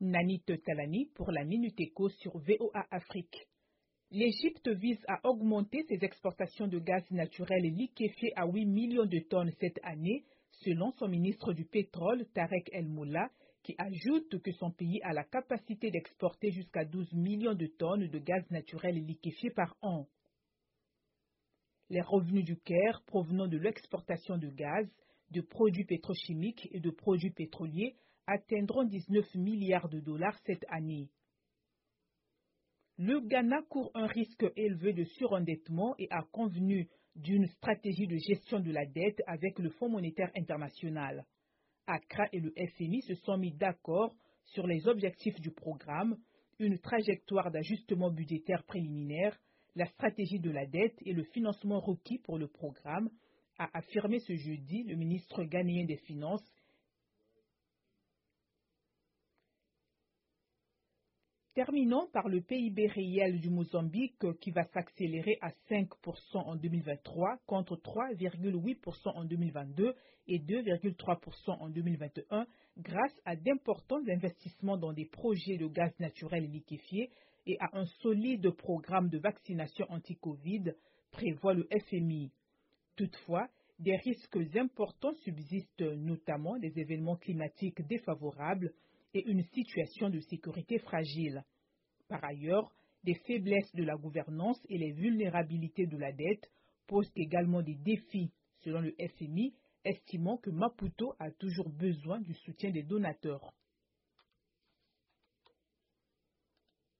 Nanit Talani pour la Minute Éco sur VOA Afrique. L'Égypte vise à augmenter ses exportations de gaz naturel liquéfié à 8 millions de tonnes cette année, selon son ministre du pétrole Tarek El Moula, qui ajoute que son pays a la capacité d'exporter jusqu'à 12 millions de tonnes de gaz naturel liquéfié par an. Les revenus du Caire provenant de l'exportation de gaz, de produits pétrochimiques et de produits pétroliers atteindront 19 milliards de dollars cette année. Le Ghana court un risque élevé de surendettement et a convenu d'une stratégie de gestion de la dette avec le Fonds monétaire international. Accra et le FMI se sont mis d'accord sur les objectifs du programme, une trajectoire d'ajustement budgétaire préliminaire, la stratégie de la dette et le financement requis pour le programme, a affirmé ce jeudi le ministre ghanéen des Finances Terminons par le PIB réel du Mozambique qui va s'accélérer à 5% en 2023 contre 3,8% en 2022 et 2,3% en 2021 grâce à d'importants investissements dans des projets de gaz naturel liquéfié et à un solide programme de vaccination anti-Covid, prévoit le FMI. Toutefois, des risques importants subsistent, notamment des événements climatiques défavorables, et une situation de sécurité fragile. Par ailleurs, des faiblesses de la gouvernance et les vulnérabilités de la dette posent également des défis, selon le FMI, estimant que Maputo a toujours besoin du soutien des donateurs.